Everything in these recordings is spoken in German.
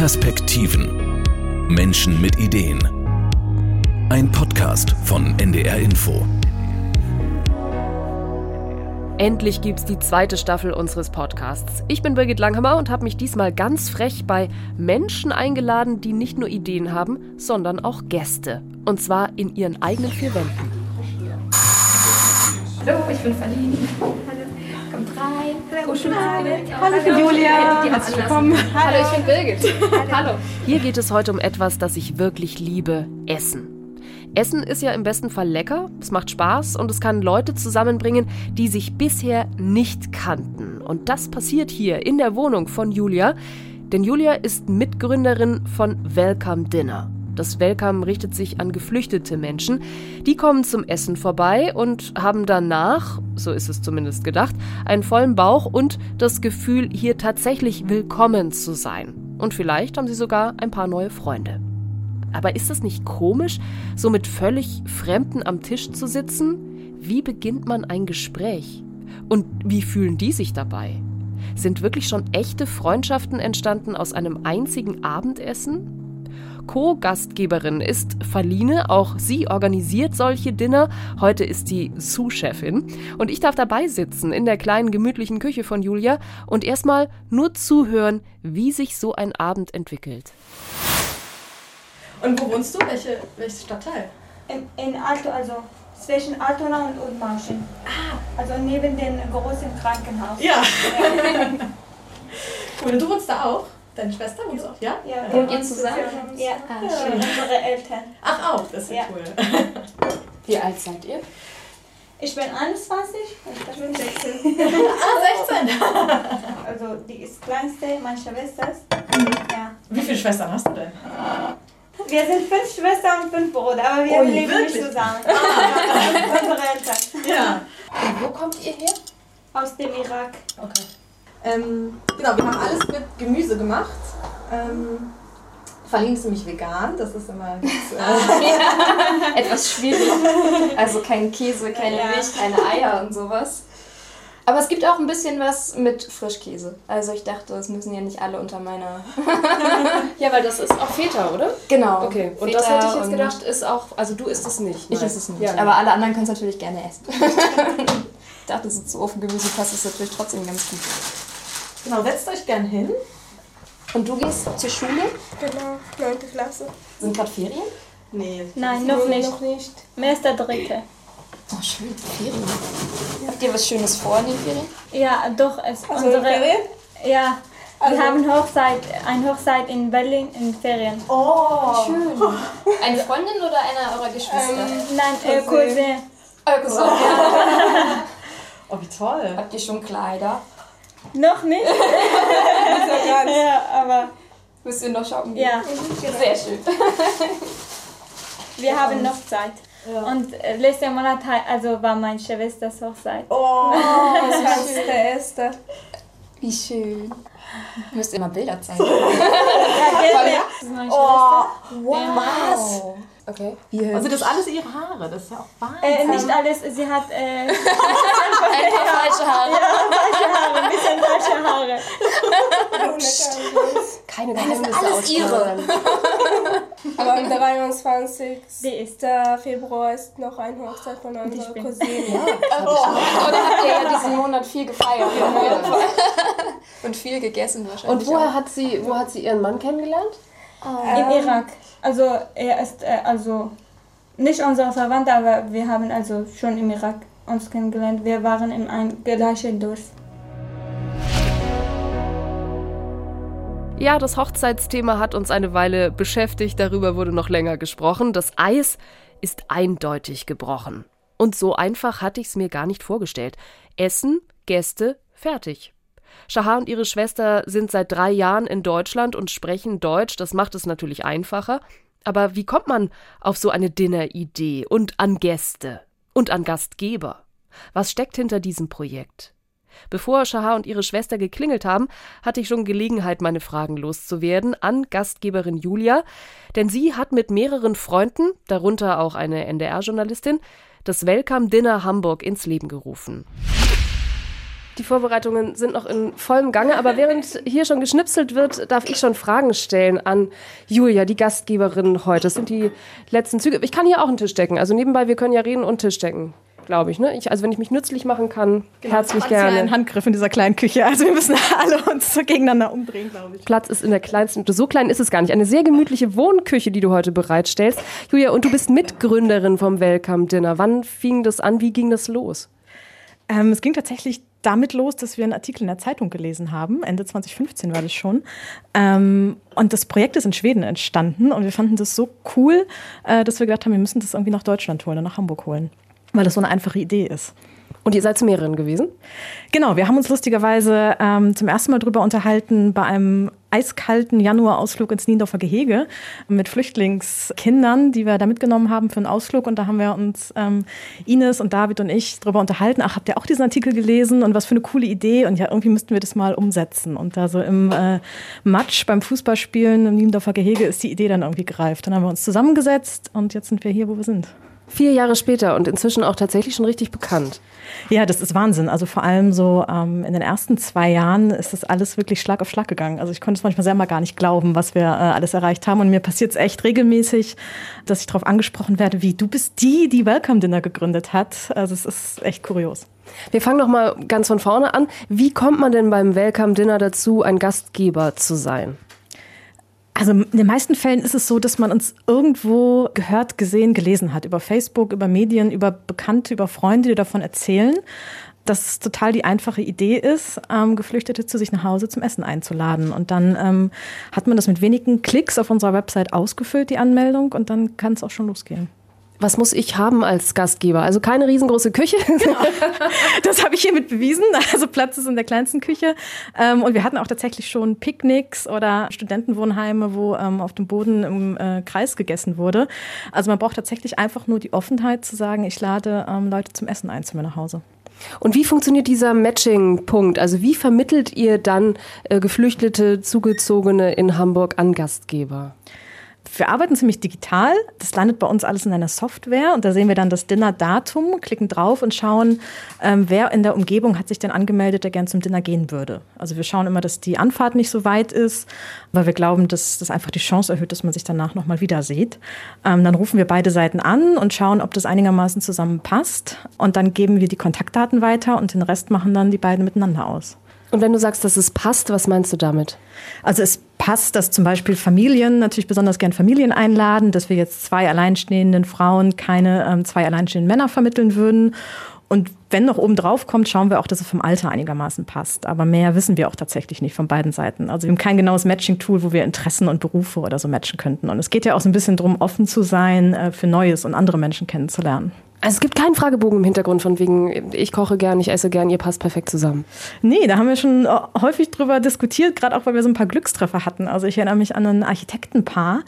Perspektiven. Menschen mit Ideen. Ein Podcast von NDR Info. Endlich gibt's die zweite Staffel unseres Podcasts. Ich bin Birgit Langhammer und habe mich diesmal ganz frech bei Menschen eingeladen, die nicht nur Ideen haben, sondern auch Gäste. Und zwar in ihren eigenen vier Wänden. Hallo, ich bin Verlin. Hallo. Hallo, ich bin Julia. Herzlich willkommen. Hallo, ich bin Birgit. Hallo. Hier geht es heute um etwas, das ich wirklich liebe: Essen. Essen ist ja im besten Fall lecker, es macht Spaß und es kann Leute zusammenbringen, die sich bisher nicht kannten. Und das passiert hier in der Wohnung von Julia, denn Julia ist Mitgründerin von Welcome Dinner. Das Welcome richtet sich an geflüchtete Menschen. Die kommen zum Essen vorbei und haben danach, so ist es zumindest gedacht, einen vollen Bauch und das Gefühl, hier tatsächlich willkommen zu sein. Und vielleicht haben sie sogar ein paar neue Freunde. Aber ist es nicht komisch, so mit völlig Fremden am Tisch zu sitzen? Wie beginnt man ein Gespräch? Und wie fühlen die sich dabei? Sind wirklich schon echte Freundschaften entstanden aus einem einzigen Abendessen? Co-Gastgeberin ist Verline. Auch sie organisiert solche Dinner. Heute ist sie Sous-Chefin. Und ich darf dabei sitzen in der kleinen gemütlichen Küche von Julia und erstmal nur zuhören, wie sich so ein Abend entwickelt. Und wo wohnst du? Welche, welches Stadtteil? In, in Alto, also zwischen Altona und Oudmarschen. Ah. Also neben dem großen Krankenhaus. Ja. cool, und du wohnst da auch? Deine Schwester wohnt auch, ja? Ja, Wohnt wir ihr zusammen? Ja, Ah, ja. schön. unsere Eltern. Ach auch, das ist ja Ja. cool. Wie alt seid ihr? Ich bin 21 und ich bin 16. ah, 16. Also die ist kleinste, meine Schwester. Ja. Wie viele Schwestern hast du denn? Wir sind fünf Schwestern und fünf Brüder, aber wir Ui, leben wirklich? nicht zusammen. Ja, unsere Eltern. Ja. Und wo kommt ihr her? Aus dem Irak. Okay. Ähm, genau, wir haben alles mit Gemüse gemacht. Ähm, Verlin ist nämlich vegan, das ist immer äh, Etwas schwierig. Also kein Käse, keine Ja. Milch, keine Eier und sowas. Aber es gibt auch ein bisschen was mit Frischkäse. Also ich dachte, es müssen ja nicht alle unter meiner... Ja, weil das ist auch Feta, oder? Genau. Okay, und Feta das hätte ich jetzt gedacht, ist auch, also du isst es nicht. Ich esse es nicht. Ja, Aber alle anderen können es natürlich gerne essen. ich dachte, so zu Ofengemüse passt es natürlich trotzdem ganz gut. Genau, setzt euch gern hin. Und du gehst zur Schule? Genau, 9. Klasse. Sind gerade Ferien? Nee. Nein, noch nicht. Noch nicht. Meister Dritte. Oh, schön. Ferien. Habt ihr was Schönes vor in den Ferien? Ja, doch, es Also unsere, Ferien? Ja, Also- wir haben Hochzeit, eine Hochzeit in Berlin in Ferien. Oh, Schön. Eine Freundin oder einer eurer Geschwister? Nein, äh, Cousin. Cousin. Euer Cousin. oh, wie toll. Habt ihr schon Kleider? Noch nicht? ja, aber Müsst ihr noch shoppen gehen? ja, Sehr schön. wir haben noch Zeit. Und äh, letzten Monat also war meine Schwesters Hochzeit. Oh, Das war der erste. Wie schön. Ihr müsst immer Bilder zeigen. Ja, das ist meine oh, Schwester. was? Okay. Also das alles ihre Haare, das ist ja auch Wahnsinn. Äh, nicht alles, sie hat äh, Ein paar falsche Haare. falsche Haare, ein bisschen falsche Haare. Keine Das sind Geheimnisse alles ihre. Aber am 23. Die ist Februar ist noch eine Hochzeit von unserer Cousine. Oder habt ihr ja diesen Monat viel gefeiert? Und viel gegessen wahrscheinlich. Und woher hat sie, wo hat sie ihren Mann kennengelernt? Im Irak. Also er ist äh, also nicht unser Verwandter, aber wir haben also schon im Irak uns kennengelernt. Wir waren in einem gleichen Dorf. Ja, das Hochzeitsthema hat uns eine Weile beschäftigt, darüber wurde noch länger gesprochen. Das Eis ist eindeutig gebrochen. Und so einfach hatte ich es mir gar nicht vorgestellt. Essen, Gäste, fertig. Shahar und ihre Schwester sind seit drei Jahren in Deutschland und sprechen Deutsch. Das macht es natürlich einfacher. Aber wie kommt man auf so eine Dinner-Idee und an Gäste und an Gastgeber? Was steckt hinter diesem Projekt? Bevor Shahar und ihre Schwester geklingelt haben, hatte ich schon Gelegenheit, meine Fragen loszuwerden an Gastgeberin Julia, denn sie hat mit mehreren Freunden, darunter auch eine NDR-Journalistin, das Welcome Dinner Hamburg ins Leben gerufen. Die Vorbereitungen sind noch in vollem Gange, aber während hier schon geschnipselt wird, darf ich schon Fragen stellen an Julia, die Gastgeberin heute. Das sind die letzten Züge. Ich kann hier auch einen Tisch decken. Also nebenbei, wir können ja reden und Tisch decken glaube ich, ne? Ich, also wenn ich mich nützlich machen kann, Genau, herzlich gerne. ein Handgriff in dieser kleinen Küche. Also wir müssen alle uns so gegeneinander umdrehen, glaube ich. Platz ist in der kleinsten, so klein ist es gar nicht. Eine sehr gemütliche Wohnküche, die du heute bereitstellst. Julia, und du bist Mitgründerin vom Welcome Dinner. Wann fing das an? Wie ging das los? Ähm, es ging tatsächlich damit los, dass wir einen Artikel in der Zeitung gelesen haben. Ende 2015 war das schon. Ähm, und das Projekt ist in Schweden entstanden und wir fanden das so cool, äh, dass wir gedacht haben, wir müssen das irgendwie nach Deutschland holen und nach Hamburg holen. Weil das so eine einfache Idee ist. Und ihr seid zu mehreren gewesen? Genau, wir haben uns lustigerweise ähm, zum ersten Mal drüber unterhalten bei einem eiskalten Januarausflug ins Niendorfer Gehege mit Flüchtlingskindern, die wir da mitgenommen haben für einen Ausflug. Und da haben wir uns ähm, Ines und David und ich drüber unterhalten. Ach, habt ihr auch diesen Artikel gelesen und was für eine coole Idee? Und ja, irgendwie müssten wir das mal umsetzen. Und da so im äh, Matsch beim Fußballspielen im Niendorfer Gehege ist die Idee dann irgendwie gereift. Dann haben wir uns zusammengesetzt und jetzt sind wir hier, wo wir sind. Vier Jahre später und inzwischen auch tatsächlich schon richtig bekannt. Ja, das ist Wahnsinn. Also vor allem so ähm, in den ersten zwei Jahren ist das alles wirklich Schlag auf Schlag gegangen. Also ich konnte es manchmal selber gar nicht glauben, was wir äh, alles erreicht haben. Und mir passiert es echt regelmäßig, dass ich darauf angesprochen werde, wie du bist die, die Welcome Dinner gegründet hat. Also es ist echt kurios. Wir fangen noch mal ganz von vorne an. Wie kommt man denn beim Welcome Dinner dazu, ein Gastgeber zu sein? Also in den meisten Fällen ist es so, dass man uns irgendwo gehört, gesehen, gelesen hat. Über Facebook, über Medien, über Bekannte, über Freunde, die davon erzählen. Dass es total die einfache Idee ist, ähm, Geflüchtete zu sich nach Hause zum Essen einzuladen. Und dann ähm, hat man das mit wenigen Klicks auf unserer Website ausgefüllt, die Anmeldung, und dann kann es auch schon losgehen. Was muss ich haben als Gastgeber? Also keine riesengroße Küche. Das habe ich hiermit bewiesen. Also Platz ist in der kleinsten Küche. Ähm, und wir hatten auch tatsächlich schon Picknicks oder Studentenwohnheime, wo ähm, auf dem Boden im äh, Kreis gegessen wurde. Also man braucht tatsächlich einfach nur die Offenheit zu sagen, ich lade ähm, Leute zum Essen ein zu mir nach Hause. Und wie funktioniert dieser Matching-Punkt? Also wie vermittelt ihr dann äh, Geflüchtete, Zugezogene in Hamburg an Gastgeber? Wir arbeiten ziemlich digital. Das landet bei uns alles in einer Software und da sehen wir dann das Dinner-Datum, klicken drauf und schauen, ähm, wer in der Umgebung hat sich denn angemeldet, der gern zum Dinner gehen würde. Also wir schauen immer, dass die Anfahrt nicht so weit ist, weil wir glauben, dass das einfach die Chance erhöht, dass man sich danach nochmal wieder sieht. Ähm, dann rufen wir beide Seiten an und schauen, ob das einigermaßen zusammenpasst und dann geben wir die Kontaktdaten weiter und den Rest machen dann die beiden miteinander aus. Und wenn du sagst, dass es passt, was meinst du damit? Also es passt, dass zum Beispiel Familien natürlich besonders gern Familien einladen, dass wir jetzt zwei alleinstehenden Frauen keine ähm, zwei alleinstehenden Männer vermitteln würden. Und wenn noch oben drauf kommt, schauen wir auch, dass es vom Alter einigermaßen passt. Aber mehr wissen wir auch tatsächlich nicht von beiden Seiten. Also wir haben kein genaues Matching-Tool, wo wir Interessen und Berufe oder so matchen könnten. Und es geht ja auch so ein bisschen darum, offen zu sein äh, für Neues und andere Menschen kennenzulernen. Also es gibt keinen Fragebogen im Hintergrund von wegen, ich koche gern, ich esse gern, ihr passt perfekt zusammen. Nee, da haben wir schon äh, häufig drüber diskutiert, gerade auch, weil wir so ein paar Glückstreffer hatten. Also ich erinnere mich an ein Architektenpaar,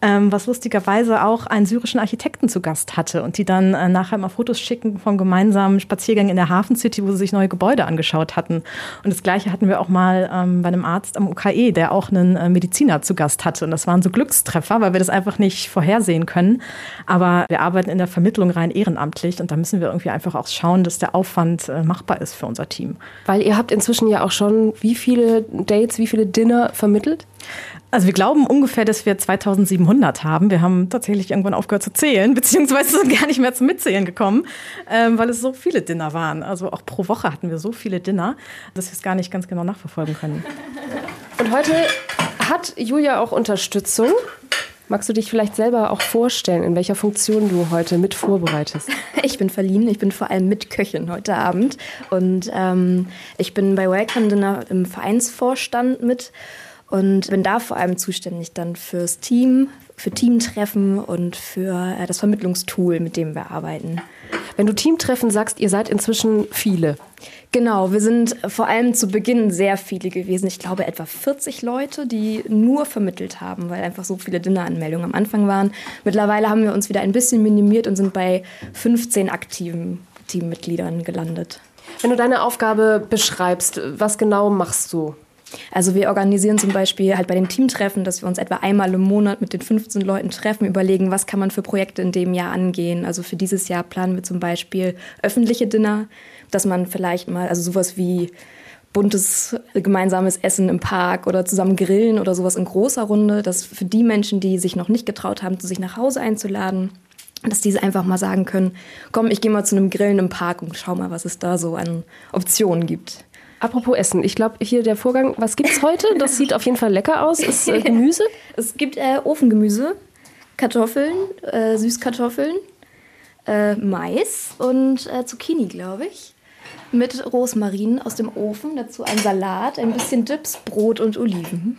ähm, was lustigerweise auch einen syrischen Architekten zu Gast hatte und die dann äh, nachher mal Fotos schicken vom gemeinsamen Spaziergang in der Hafen City, wo sie sich neue Gebäude angeschaut hatten. Und das Gleiche hatten wir auch mal ähm, bei einem Arzt am UKE, der auch einen äh, Mediziner zu Gast hatte. Und das waren so Glückstreffer, weil wir das einfach nicht vorhersehen können. Aber wir arbeiten in der Vermittlung rein ehrenamtlich und da müssen wir irgendwie einfach auch schauen, dass der Aufwand äh, machbar ist für unser Team. Weil ihr habt inzwischen ja auch schon wie viele Dates, wie viele Dinner vermittelt? Also wir glauben ungefähr, dass wir 2700 haben. Wir haben tatsächlich irgendwann aufgehört zu zählen, beziehungsweise sind gar nicht mehr zum Mitzählen gekommen, ähm, weil es so viele Dinner waren. Also auch pro Woche hatten wir so viele Dinner, dass wir es gar nicht ganz genau nachverfolgen können. Und heute hat Julia auch Unterstützung. Magst du dich vielleicht selber auch vorstellen, in welcher Funktion du heute mit vorbereitest? Ich bin Verlin, ich bin vor allem Mitköchin heute Abend und ähm, ich bin bei Welcome Dinner im Vereinsvorstand mit und bin da vor allem zuständig dann fürs Team, für Teamtreffen und für äh, das Vermittlungstool, mit dem wir arbeiten. Wenn du Teamtreffen sagst, ihr seid inzwischen viele. Genau, wir sind vor allem zu Beginn sehr viele gewesen. Ich glaube etwa 40 Leute, die nur vermittelt haben, weil einfach so viele Dinneranmeldungen am Anfang waren. Mittlerweile haben wir uns wieder ein bisschen minimiert und sind bei 15 aktiven Teammitgliedern gelandet. Wenn du deine Aufgabe beschreibst, was genau machst du? Also wir organisieren zum Beispiel halt bei den Teamtreffen, dass wir uns etwa einmal im Monat mit den 15 Leuten treffen, überlegen, was kann man für Projekte in dem Jahr angehen. Also für dieses Jahr planen wir zum Beispiel öffentliche Dinner, dass man vielleicht mal, also sowas wie buntes gemeinsames Essen im Park oder zusammen grillen oder sowas in großer Runde, dass für die Menschen, die sich noch nicht getraut haben, sich nach Hause einzuladen, dass diese einfach mal sagen können, komm, ich gehe mal zu einem Grillen im Park und schau mal, was es da so an Optionen gibt. Apropos Essen, ich glaube hier der Vorgang, was gibt's heute? Das sieht auf jeden Fall lecker aus. Ist äh, Gemüse? Es gibt äh, Ofengemüse, Kartoffeln, äh, Süßkartoffeln, äh, Mais und äh, Zucchini, glaube ich mit Rosmarin aus dem Ofen, dazu ein Salat, ein bisschen Dips, Brot und Oliven.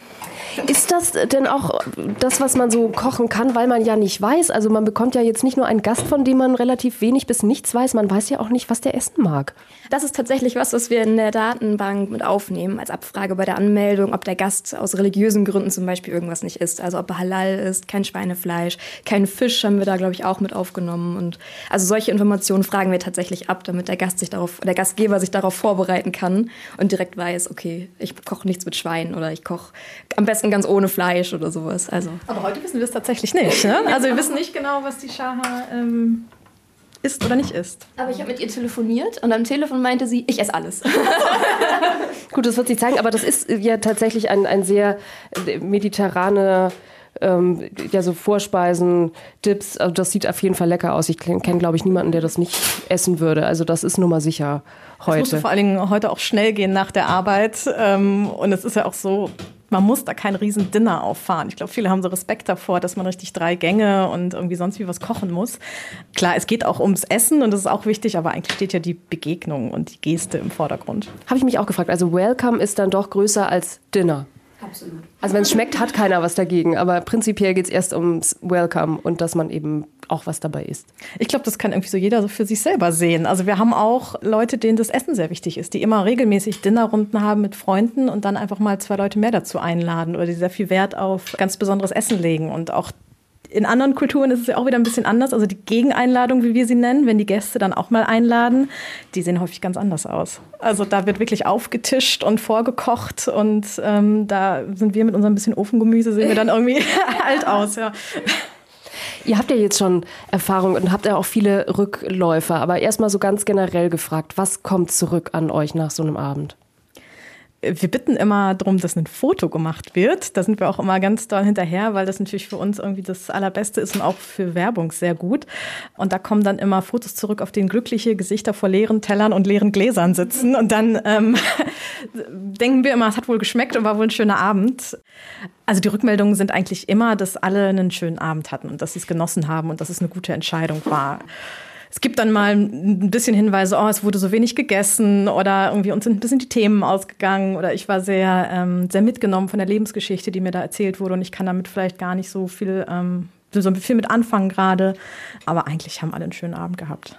Ist das denn auch das, was man so kochen kann, weil man ja nicht weiß? Also man bekommt ja jetzt nicht nur einen Gast, von dem man relativ wenig bis nichts weiß, man weiß ja auch nicht, was der essen mag. Das ist tatsächlich was, was wir in der Datenbank mit aufnehmen als Abfrage bei der Anmeldung, ob der Gast aus religiösen Gründen zum Beispiel irgendwas nicht isst. Also ob er halal ist, kein Schweinefleisch, kein Fisch haben wir da, glaube ich, auch mit aufgenommen. Und also solche Informationen fragen wir tatsächlich ab, damit der Gast sich darauf, der Gastgeber sich darauf vorbereiten kann und direkt weiß, okay, ich koche nichts mit Schwein oder ich koche am besten ganz ohne Fleisch oder sowas. Also. Aber heute wissen wir es tatsächlich nicht. Ne? Also wir wissen nicht genau, was die Shaha ähm, isst oder nicht isst. Aber ich habe mit ihr telefoniert und am Telefon meinte sie, ich esse alles. Gut, das wird sie zeigen, aber das ist ja tatsächlich ein, ein sehr mediterraner ähm, ja, so Vorspeisen, Dips, also das sieht auf jeden Fall lecker aus. Ich kenne, glaube ich, niemanden, der das nicht essen würde. Also das ist nun mal sicher heute. Es musste vor allen Dingen heute auch schnell gehen nach der Arbeit. Ähm, und es ist ja auch so, man muss da kein riesen Dinner auffahren. Ich glaube, viele haben so Respekt davor, dass man richtig drei Gänge und irgendwie sonst wie was kochen muss. Klar, es geht auch ums Essen und das ist auch wichtig, aber eigentlich steht ja die Begegnung und die Geste im Vordergrund. Habe ich mich auch gefragt. Also Welcome ist dann doch größer als Dinner. Absolut. Also wenn es schmeckt, hat keiner was dagegen. Aber prinzipiell geht es erst ums Welcome und dass man eben auch was dabei isst. Ich glaube, das kann irgendwie so jeder so für sich selber sehen. Also wir haben auch Leute, denen das Essen sehr wichtig ist, die immer regelmäßig Dinnerrunden haben mit Freunden und dann einfach mal zwei Leute mehr dazu einladen oder die sehr viel Wert auf ganz besonderes Essen legen und auch in anderen Kulturen ist es ja auch wieder ein bisschen anders. Also die Gegeneinladung, wie wir sie nennen, wenn die Gäste dann auch mal einladen, die sehen häufig ganz anders aus. Also da wird wirklich aufgetischt und vorgekocht und ähm, da sind wir mit unserem bisschen Ofengemüse, sehen wir dann irgendwie alt aus. Ja. Ihr habt ja jetzt schon Erfahrung und habt ja auch viele Rückläufer, aber erstmal so ganz generell gefragt, was kommt zurück an euch nach so einem Abend? Wir bitten immer darum, dass ein Foto gemacht wird. Da sind wir auch immer ganz doll hinterher, weil das natürlich für uns irgendwie das Allerbeste ist und auch für Werbung sehr gut. Und da kommen dann immer Fotos zurück, auf denen glückliche Gesichter vor leeren Tellern und leeren Gläsern sitzen. Und dann ähm, denken wir immer, es hat wohl geschmeckt und war wohl ein schöner Abend. Also die Rückmeldungen sind eigentlich immer, dass alle einen schönen Abend hatten und dass sie es genossen haben und dass es eine gute Entscheidung war es gibt dann mal ein bisschen Hinweise, oh, es wurde so wenig gegessen oder irgendwie uns sind ein bisschen die Themen ausgegangen oder ich war sehr, ähm, sehr mitgenommen von der Lebensgeschichte, die mir da erzählt wurde und ich kann damit vielleicht gar nicht so viel, ähm, so viel mit anfangen gerade. Aber eigentlich haben alle einen schönen Abend gehabt.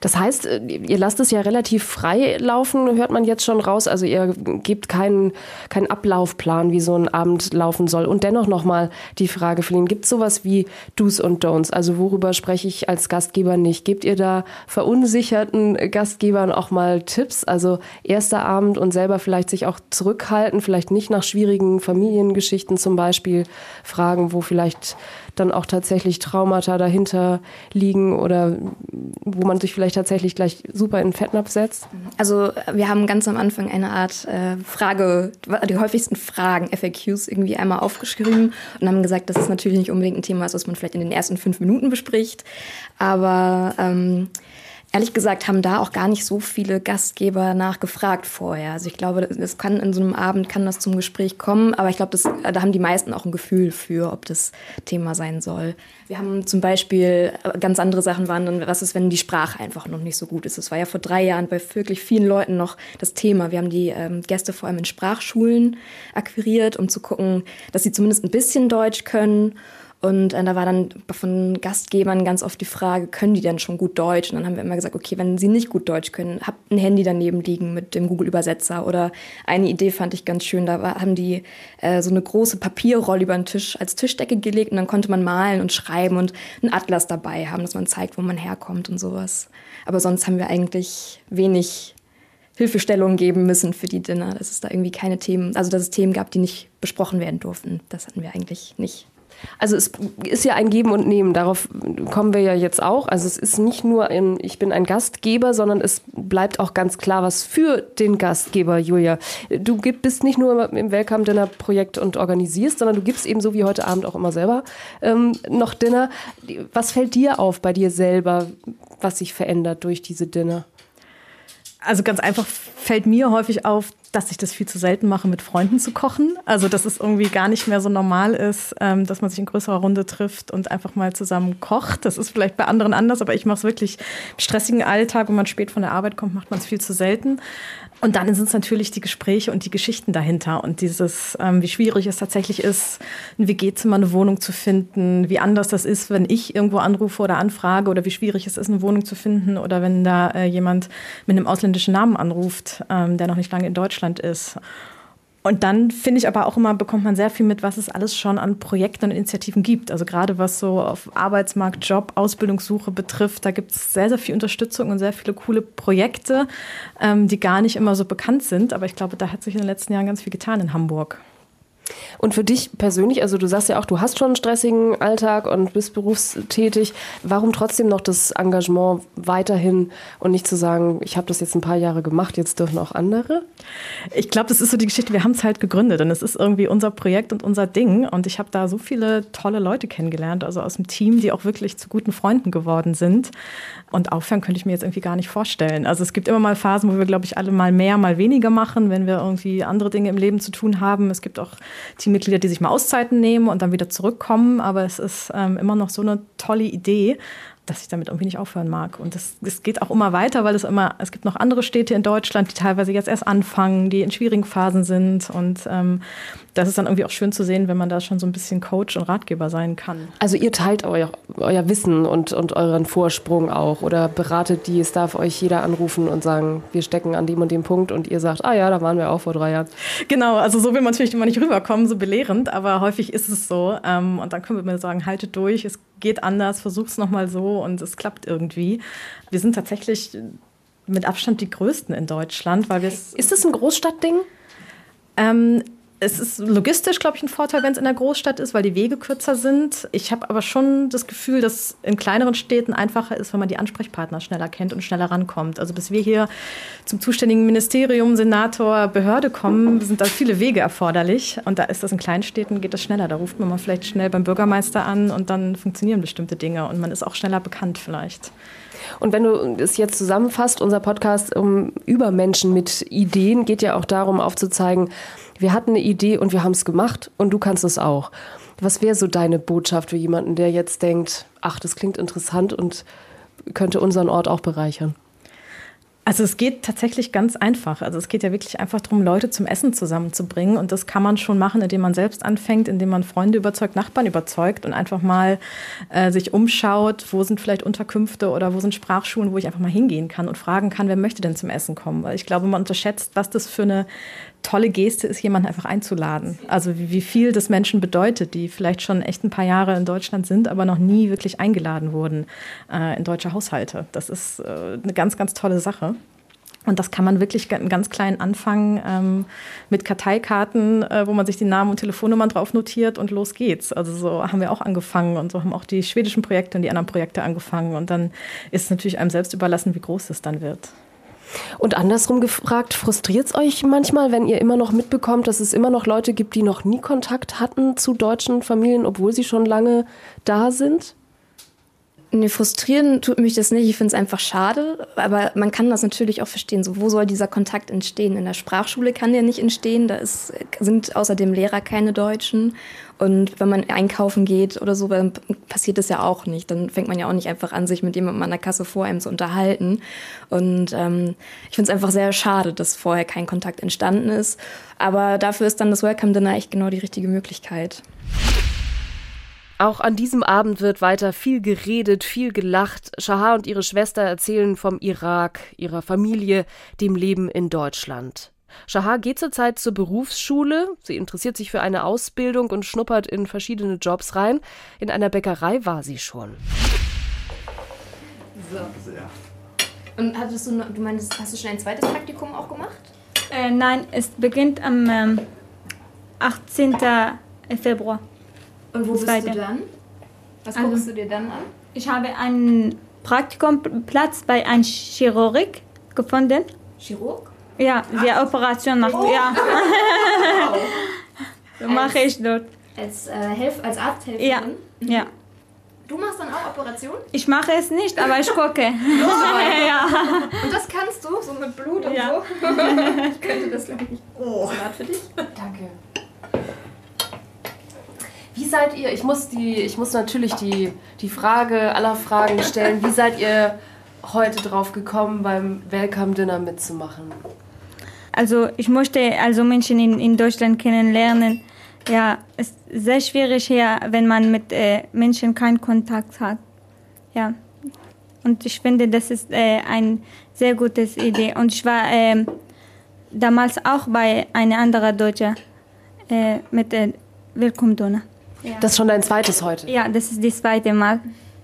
Das heißt, äh, ihr lasst es ja relativ frei laufen, hört man jetzt schon raus. Also ihr gebt keinen, keinen Ablaufplan, wie so ein Abend laufen soll. Und dennoch nochmal die Frage, Feline, gibt es sowas wie Do's und Don'ts? Also worüber spreche ich als Gastgeber nicht? Gebt ihr da verunsicherten Gastgebern auch mal Tipps? Also erster Abend und selber vielleicht sich auch zurückhalten, vielleicht nicht nach schwierigen Familiengeschichten zum Beispiel fragen, wo vielleicht dann auch tatsächlich Traumata dahinter liegen oder wo man sich vielleicht tatsächlich gleich super in Fettnapf setzt? Also wir haben ganz am Anfang eine Art äh, Frage, die häufigsten Fragen, FAQs irgendwie einmal aufgeschrieben und haben gesagt, dass es natürlich nicht unbedingt ein Thema ist, was man vielleicht in den ersten fünf Minuten bespricht, aber ähm, Ehrlich gesagt haben da auch gar nicht so viele Gastgeber nachgefragt vorher. Also ich glaube, es kann in so einem Abend kann das zum Gespräch kommen, aber ich glaube, das, da haben die meisten auch ein Gefühl für, ob das Thema sein soll. Wir haben zum Beispiel äh, ganz andere Sachen waren dann, was ist, wenn die Sprache einfach noch nicht so gut ist. Das war ja vor drei Jahren bei wirklich vielen Leuten noch das Thema. Wir haben die ähm, Gäste vor allem in Sprachschulen akquiriert, um zu gucken, dass sie zumindest ein bisschen Deutsch können und äh, da war dann von Gastgebern ganz oft die Frage, können die denn schon gut Deutsch? Und dann haben wir immer gesagt, okay, wenn sie nicht gut Deutsch können, habt ein Handy daneben liegen mit dem Google-Übersetzer. Oder eine Idee fand ich ganz schön, da war, haben die äh, so eine große Papierrolle über den Tisch als Tischdecke gelegt und dann konnte man malen und schreiben und einen Atlas dabei haben, dass man zeigt, wo man herkommt und sowas. Aber sonst haben wir eigentlich wenig Hilfestellung geben müssen für die Dinner, dass es da irgendwie keine Themen, also dass es Themen gab, die nicht besprochen werden durften. Das hatten wir eigentlich nicht. Also es ist ja ein Geben und Nehmen, darauf kommen wir ja jetzt auch. Also es ist nicht nur ein, ich bin ein Gastgeber, sondern es bleibt auch ganz klar was für den Gastgeber, Julia. Du bist nicht nur im Welcome Dinner Projekt und organisierst, sondern du gibst eben so wie heute Abend auch immer selber ähm, noch Dinner. Was fällt dir auf bei dir selber, was sich verändert durch diese Dinner? Also ganz einfach fällt mir häufig auf, dass ich das viel zu selten mache, mit Freunden zu kochen. Also dass es irgendwie gar nicht mehr so normal ist, ähm, dass man sich in größerer Runde trifft und einfach mal zusammen kocht. Das ist vielleicht bei anderen anders, aber ich mache es wirklich im stressigen Alltag, wenn man spät von der Arbeit kommt, macht man es viel zu selten. Und dann sind es natürlich die Gespräche und die Geschichten dahinter und dieses, ähm, wie schwierig es tatsächlich ist, ein WG-Zimmer, eine Wohnung zu finden, wie anders das ist, wenn ich irgendwo anrufe oder anfrage oder wie schwierig es ist, eine Wohnung zu finden oder wenn da äh, jemand mit einem ausländischen Namen anruft, ähm, der noch nicht lange in Deutschland ist. Und dann finde ich aber auch immer, bekommt man sehr viel mit, was es alles schon an Projekten und Initiativen gibt. Also gerade was so auf Arbeitsmarkt, Job, Ausbildungssuche betrifft, da gibt es sehr, sehr viel Unterstützung und sehr viele coole Projekte, ähm, die gar nicht immer so bekannt sind. Aber ich glaube, da hat sich in den letzten Jahren ganz viel getan in Hamburg. Und für dich persönlich, also du sagst ja auch, du hast schon einen stressigen Alltag und bist berufstätig. Warum trotzdem noch das Engagement weiterhin und nicht zu sagen, ich habe das jetzt ein paar Jahre gemacht, jetzt dürfen auch andere? Ich glaube, das ist so die Geschichte, wir haben es halt gegründet und es ist irgendwie unser Projekt und unser Ding. Und ich habe da so viele tolle Leute kennengelernt, also aus dem Team, die auch wirklich zu guten Freunden geworden sind. Und aufhören könnte ich mir jetzt irgendwie gar nicht vorstellen. Also es gibt immer mal Phasen, wo wir, glaube ich, alle mal mehr, mal weniger machen, wenn wir irgendwie andere Dinge im Leben zu tun haben. Es gibt auch Teammitglieder, die sich mal Auszeiten nehmen und dann wieder zurückkommen. Aber es ist ähm, immer noch so eine tolle Idee dass ich damit irgendwie nicht aufhören mag. Und das geht auch immer weiter, weil es immer, es gibt noch andere Städte in Deutschland, die teilweise jetzt erst anfangen, die in schwierigen Phasen sind. Und ähm, das ist dann irgendwie auch schön zu sehen, wenn man da schon so ein bisschen Coach und Ratgeber sein kann. Also ihr teilt euer, euer Wissen und, und euren Vorsprung auch oder beratet die, es darf euch jeder anrufen und sagen, wir stecken an dem und dem Punkt und ihr sagt, ah ja, da waren wir auch vor drei Jahren. Genau, also so will man natürlich immer nicht rüberkommen, so belehrend, aber häufig ist es so. Ähm, und dann können wir sagen, haltet durch, es geht anders, versuch's nochmal so und es klappt irgendwie. Wir sind tatsächlich mit Abstand die größten in Deutschland, weil wir Ist das ein Großstadtding? Ähm, es ist logistisch, glaube ich, ein Vorteil, wenn es in der Großstadt ist, weil die Wege kürzer sind. Ich habe aber schon das Gefühl, dass in kleineren Städten einfacher ist, wenn man die Ansprechpartner schneller kennt und schneller rankommt. Also bis wir hier zum zuständigen Ministerium, Senator, Behörde kommen, sind da viele Wege erforderlich. Und da ist das in kleinen Städten, geht das schneller. Da ruft man mal vielleicht schnell beim Bürgermeister an und dann funktionieren bestimmte Dinge und man ist auch schneller bekannt vielleicht. Und wenn du es jetzt zusammenfasst, unser Podcast um Übermenschen mit Ideen geht ja auch darum aufzuzeigen, wir hatten eine Idee und wir haben es gemacht und du kannst es auch. Was wäre so deine Botschaft für jemanden, der jetzt denkt, ach, das klingt interessant und könnte unseren Ort auch bereichern? Also es geht tatsächlich ganz einfach. Also es geht ja wirklich einfach darum, Leute zum Essen zusammenzubringen. Und das kann man schon machen, indem man selbst anfängt, indem man Freunde überzeugt, Nachbarn überzeugt und einfach mal äh, sich umschaut, wo sind vielleicht Unterkünfte oder wo sind Sprachschulen, wo ich einfach mal hingehen kann und fragen kann, wer möchte denn zum Essen kommen. Weil ich glaube, man unterschätzt, was das für eine tolle Geste ist, jemanden einfach einzuladen. Also wie, viel das Menschen bedeutet, die vielleicht schon echt ein paar Jahre in Deutschland sind, aber noch nie wirklich eingeladen wurden äh, in deutsche Haushalte. Das ist äh, eine ganz, ganz tolle Sache. Und das kann man wirklich ganz kleinen anfangen ähm, mit Karteikarten, äh, wo man sich die Namen und Telefonnummern drauf notiert und los geht's. Also so haben wir auch angefangen und so haben auch die schwedischen Projekte und die anderen Projekte angefangen. Und dann ist es natürlich einem selbst überlassen, wie groß es dann wird. Und andersrum gefragt, frustriert es euch manchmal, wenn ihr immer noch mitbekommt, dass es immer noch Leute gibt, die noch nie Kontakt hatten zu deutschen Familien, obwohl sie schon lange da sind? Nee, frustrieren tut mich das nicht. Ich finde es einfach schade. Aber man kann das natürlich auch verstehen. So, wo soll dieser Kontakt entstehen? In der Sprachschule kann der nicht entstehen. Da ist, sind außerdem Lehrer keine Deutschen. Und wenn man einkaufen geht oder so, dann passiert das ja auch nicht. Dann fängt man ja auch nicht einfach an, sich mit jemandem an der Kasse vor einem zu unterhalten. Und ähm, ich finde es einfach sehr schade, dass vorher kein Kontakt entstanden ist. Aber dafür ist dann das Welcome Dinner echt genau die richtige Möglichkeit. Auch an diesem Abend wird weiter viel geredet, viel gelacht. Shahar und ihre Schwester erzählen vom Irak, ihrer Familie, dem Leben in Deutschland. Shahar geht zurzeit zur Berufsschule. Sie interessiert sich für eine Ausbildung und schnuppert in verschiedene Jobs rein. In einer Bäckerei war sie schon. So. Und hattest du, du meinst, hast du schon ein zweites Praktikum auch gemacht? Äh, nein, es beginnt am ähm, 18. Februar. Und wo bist du dann? Was Also- guckst du dir dann an? Ich habe einen Praktikumplatz bei einer Chirurg gefunden. Chirurg? Ja, die Operation macht. Ja. so mache ich dort. Als, äh, Helf als Arzthelferin? Ja. Ja. Du machst dann auch Operationen? Ich mache es nicht, aber ich gucke. ja. Und das kannst du, so mit Blut und Ja. so? ich könnte das, glaube ich, nicht. Oh. Salat für dich? Danke. Wie seid ihr, ich muss, die, ich muss natürlich die, die Frage aller Fragen stellen, wie seid ihr heute drauf gekommen, beim Welcome Dinner mitzumachen? Also ich möchte also Menschen in, in Deutschland kennenlernen. Ja, es ist sehr schwierig hier, wenn man mit äh, Menschen keinen Kontakt hat. Ja. Und ich finde, das ist äh, eine sehr gute Idee. Und ich war ähm, damals auch bei einer anderen Deutschen äh, mit äh, Willkommen Donner. Das ist schon dein zweites heute. Ja, das ist das zweite Mal.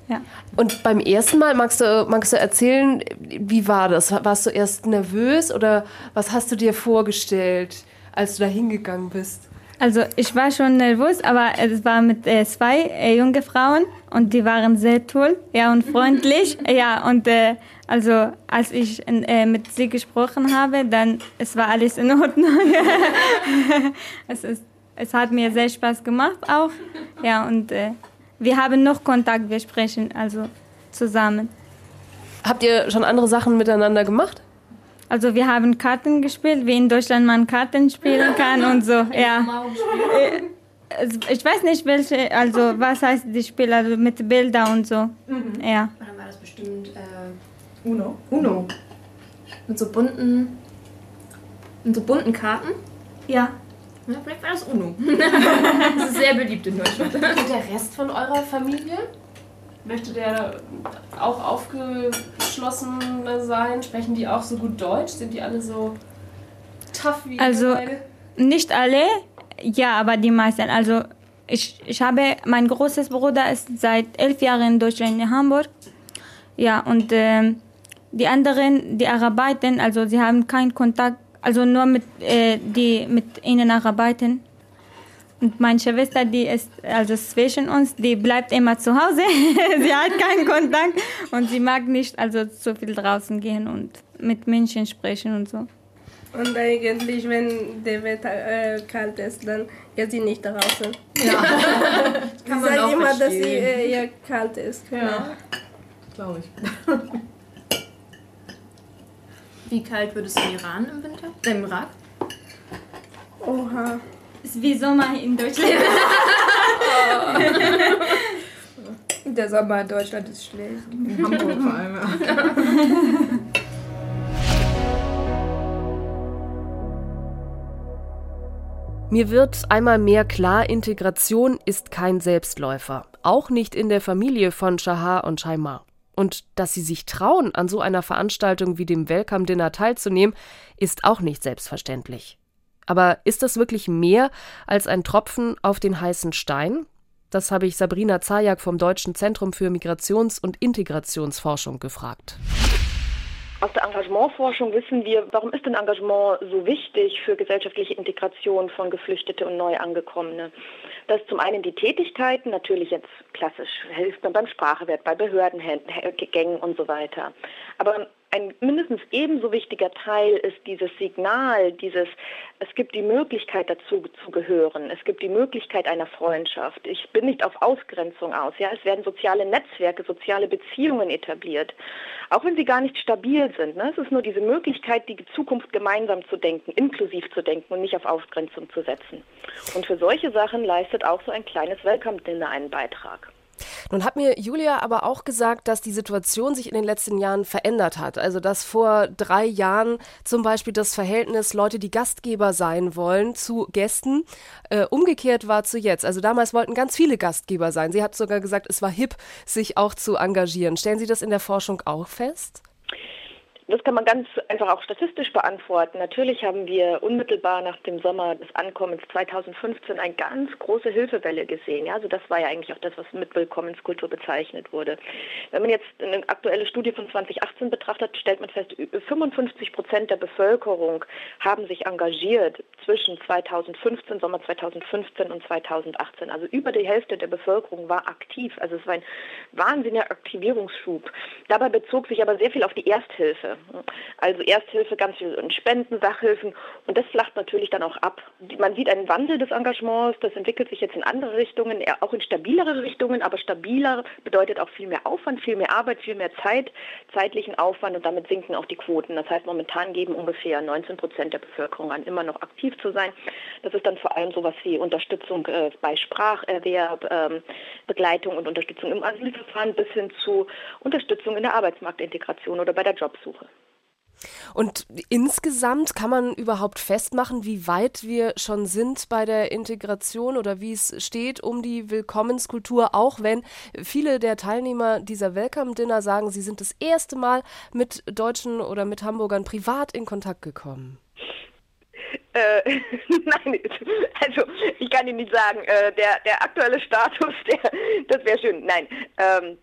Ja. Und beim ersten Mal, magst du, magst du erzählen, wie war das? Warst du erst nervös oder was hast du dir vorgestellt, als du da hingegangen bist? Also ich war schon nervös, aber es war mit äh, zwei äh, junge Frauen und die waren sehr toll, ja und freundlich, ja und äh, also als ich äh, mit sie gesprochen habe, dann es war alles in Ordnung. es ist, es hat mir sehr Spaß gemacht auch, ja und äh, wir haben noch Kontakt, wir sprechen also zusammen. Habt ihr schon andere Sachen miteinander gemacht? Also wir haben Karten gespielt, wie in Deutschland man Karten spielen kann und so, ja. Äh, Ich weiß nicht, welche, also was heißt die Spiel, also mit Bilder und so. Ja. Und dann war das bestimmt äh, Uno. Uno. Mit so bunten, mit so bunten Karten. Ja. Ja, vielleicht war das Uno. das ist sehr beliebt in Deutschland. Und der Rest von eurer Familie? Möchte der auch aufgeschlossen sein? Sprechen die auch so gut Deutsch? Sind die alle so tough wie Also- beide? Nicht alle, ja, aber die meisten. Also ich, ich habe, mein großes Bruder ist seit elf Jahren in Deutschland in Hamburg. Ja, und ähm, die anderen, die arbeiten, also sie haben keinen Kontakt, also nur mit, äh, die mit ihnen arbeiten. Und meine Schwester, die ist also zwischen uns, die bleibt immer zu Hause. sie hat keinen Kontakt und sie mag nicht also so viel draußen gehen und mit Menschen sprechen und so. Und eigentlich, wenn der Wetter äh, kalt ist, dann geht sie nicht draußen. Kann sie man sagt auch immer, dass sie verstehen. äh, ihr kalt ist. Ja, glaube ich. Wie kalt wird es im Iran im Winter? Äh, Im Irak? Oha. Ist wie Sommer in Deutschland. Der Sommer in Deutschland ist schlecht. In Hamburg vor allem. Ja. Mir wird einmal mehr klar, Integration ist kein Selbstläufer. Auch nicht in der Familie von Shahar und Shaimar. Und dass sie sich trauen, an so einer Veranstaltung wie dem Welcome Dinner teilzunehmen, ist auch nicht selbstverständlich. Aber ist das wirklich mehr als ein Tropfen auf den heißen Stein? Das habe ich Sabrina Zajak vom Deutschen Zentrum für Migrations- und Integrationsforschung gefragt. Aus der Engagementforschung wissen wir, warum ist denn Engagement so wichtig für gesellschaftliche Integration von Geflüchtete und Neuangekommene? Das ist zum einen die Tätigkeiten, natürlich jetzt klassisch, hilft man beim Sprachewert, bei Behördengängen und so weiter. Aber ein mindestens ebenso wichtiger Teil ist dieses Signal, dieses, es gibt die Möglichkeit dazu zu gehören, es gibt die Möglichkeit einer Freundschaft. Ich bin nicht auf Ausgrenzung aus. Ja, es werden soziale Netzwerke, soziale Beziehungen etabliert, auch wenn sie gar nicht stabil sind. Ne? Es ist nur diese Möglichkeit, die Zukunft gemeinsam zu denken, inklusiv zu denken und nicht auf Ausgrenzung zu setzen. Und für solche Sachen leistet auch so ein kleines Welcome Dinner einen Beitrag. Nun hat mir Julia aber auch gesagt, dass die Situation sich in den letzten Jahren verändert hat. Also dass vor drei Jahren zum Beispiel das Verhältnis Leute, die Gastgeber sein wollen, zu Gästen äh, umgekehrt war zu jetzt. Also damals wollten ganz viele Gastgeber sein. Sie hat sogar gesagt, es war hip, sich auch zu engagieren. Stellen Sie das in der Forschung auch fest? Das kann man ganz einfach auch statistisch beantworten. Natürlich haben wir unmittelbar nach dem Sommer des Ankommens 2015 eine ganz große Hilfewelle gesehen. Ja, also das war ja eigentlich auch das, was mit Willkommenskultur bezeichnet wurde. Wenn man jetzt eine aktuelle Studie von 2018 betrachtet, stellt man fest, 55 Prozent der Bevölkerung haben sich engagiert zwischen 2015, Sommer 2015 und 2018. Also über die Hälfte der Bevölkerung war aktiv. Also es war ein wahnsinniger Aktivierungsschub. Dabei bezog sich aber sehr viel auf die Ersthilfe. Also Ersthilfe, ganz viel in Spenden, Sachhilfen und das flacht natürlich dann auch ab. Man sieht einen Wandel des Engagements, das entwickelt sich jetzt in andere Richtungen, auch in stabilere Richtungen, aber stabiler bedeutet auch viel mehr Aufwand, viel mehr Arbeit, viel mehr Zeit, zeitlichen Aufwand und damit sinken auch die Quoten. Das heißt, momentan geben ungefähr 19 Prozent der Bevölkerung an, immer noch aktiv zu sein. Das ist dann vor allem sowas wie Unterstützung äh, bei Spracherwerb, ähm, Begleitung und Unterstützung im Asylverfahren bis hin zu Unterstützung in der Arbeitsmarktintegration oder bei der Jobsuche. Und insgesamt kann man überhaupt festmachen, wie weit wir schon sind bei der Integration oder wie es steht um die Willkommenskultur, auch wenn viele der Teilnehmer dieser Welcome Dinner sagen, sie sind das erste Mal mit Deutschen oder mit Hamburgern privat in Kontakt gekommen. Äh, nein, also ich kann Ihnen nicht sagen, äh, der, der aktuelle Status, der, das wäre schön. Nein, ähm,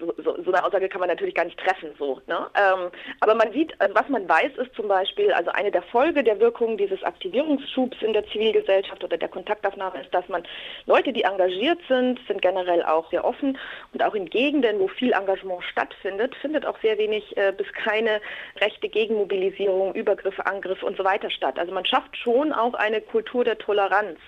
so, so, eine Aussage kann man natürlich gar nicht treffen. So, ne? Ähm, aber man sieht, also was man weiß, ist zum Beispiel, also eine der Folge der Wirkung dieses Aktivierungsschubs in der Zivilgesellschaft oder der Kontaktaufnahme ist, dass man Leute, die engagiert sind, sind generell auch sehr offen und auch in Gegenden, wo viel Engagement stattfindet, findet auch sehr wenig äh, bis keine rechte Gegenmobilisierung, Übergriffe, Angriffe und so weiter statt. Also man schafft schon auch eine Kultur der Toleranz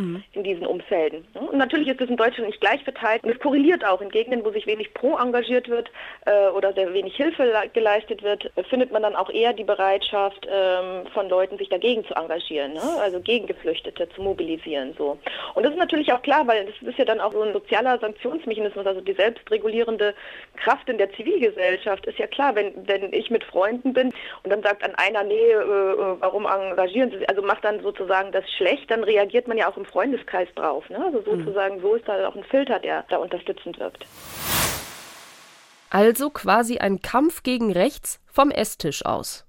mhm. in diesen Umfelden. Und natürlich ist es in Deutschland nicht gleich verteilt und es korreliert auch in Gegenden, wo sich wenig pro engagiert wird äh, oder sehr wenig Hilfe geleistet wird, findet man dann auch eher die Bereitschaft ähm, von Leuten, sich dagegen zu engagieren, ne? also gegen Geflüchtete zu mobilisieren. So. Und das ist natürlich auch klar, weil das ist ja dann auch so ein sozialer Sanktionsmechanismus, also die selbstregulierende Kraft in der Zivilgesellschaft ist ja klar, wenn, wenn ich mit Freunden bin und dann sagt an einer, nee, äh, äh warum engagieren Sie, also macht dann sozusagen das schlecht, dann reagiert man ja auch im Freundeskreis drauf. Ne? Also sozusagen, mhm. so ist da auch ein Filter, der da unterstützend wirkt. Also quasi ein Kampf gegen rechts vom Esstisch aus.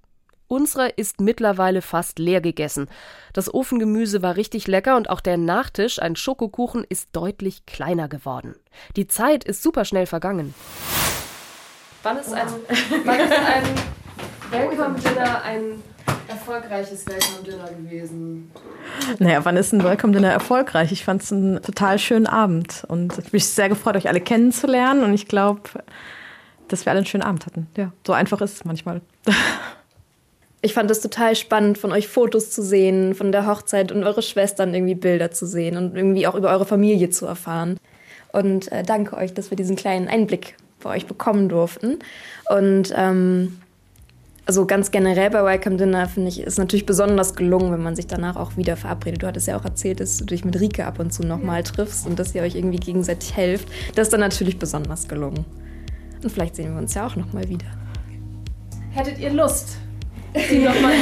Unsere ist mittlerweile fast leer gegessen. Das Ofengemüse war richtig lecker und auch der Nachtisch, ein Schokokuchen, ist deutlich kleiner geworden. Die Zeit ist super schnell vergangen. Wann ist ein, wann ist ein Welcome Dinner ein erfolgreiches Welcome Dinner gewesen? Naja, wann ist ein Welcome Dinner erfolgreich? Ich fand es einen total schönen Abend und ich bin sehr gefreut, euch alle kennenzulernen und ich glaube, dass wir alle einen schönen Abend hatten. Ja, so einfach ist es manchmal. Ich fand es total spannend, von euch Fotos zu sehen, von der Hochzeit und eure Schwestern irgendwie Bilder zu sehen und irgendwie auch über eure Familie zu erfahren. Und äh, danke euch, dass wir diesen kleinen Einblick bei euch bekommen durften. Und ähm, also ganz generell bei Welcome Dinner finde ich, ist natürlich besonders gelungen, wenn man sich danach auch wieder verabredet. Du hattest ja auch erzählt, dass du dich mit Rike ab und zu nochmal triffst und dass ihr euch irgendwie gegenseitig helft. Das ist dann natürlich besonders gelungen. Und vielleicht sehen wir uns ja auch nochmal wieder. Hättet ihr Lust, sie nochmal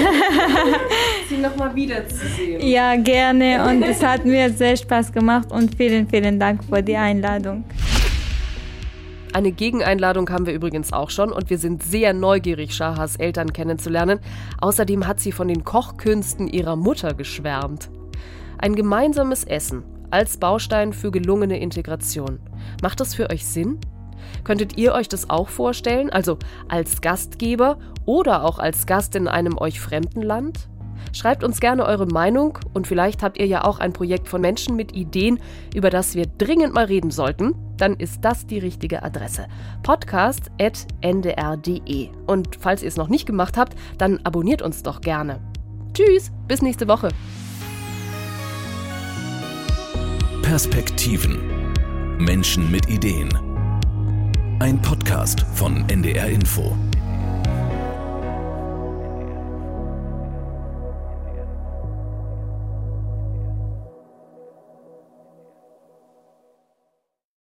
noch wiederzusehen? Ja, gerne. Und es hat mir sehr Spaß gemacht und vielen, vielen Dank für die Einladung. Eine Gegeneinladung haben wir übrigens auch schon und wir sind sehr neugierig, Shahas Eltern kennenzulernen. Außerdem hat sie von den Kochkünsten ihrer Mutter geschwärmt. Ein gemeinsames Essen als Baustein für gelungene Integration. Macht das für euch Sinn? Könntet ihr euch das auch vorstellen, also als Gastgeber oder auch als Gast in einem euch fremden Land? Schreibt uns gerne eure Meinung und vielleicht habt ihr ja auch ein Projekt von Menschen mit Ideen, über das wir dringend mal reden sollten. Dann ist das die richtige Adresse. podcast.ndr.de. Und falls ihr es noch nicht gemacht habt, dann abonniert uns doch gerne. Tschüss, bis nächste Woche. Perspektiven. Menschen mit Ideen. Ein Podcast von NDR Info.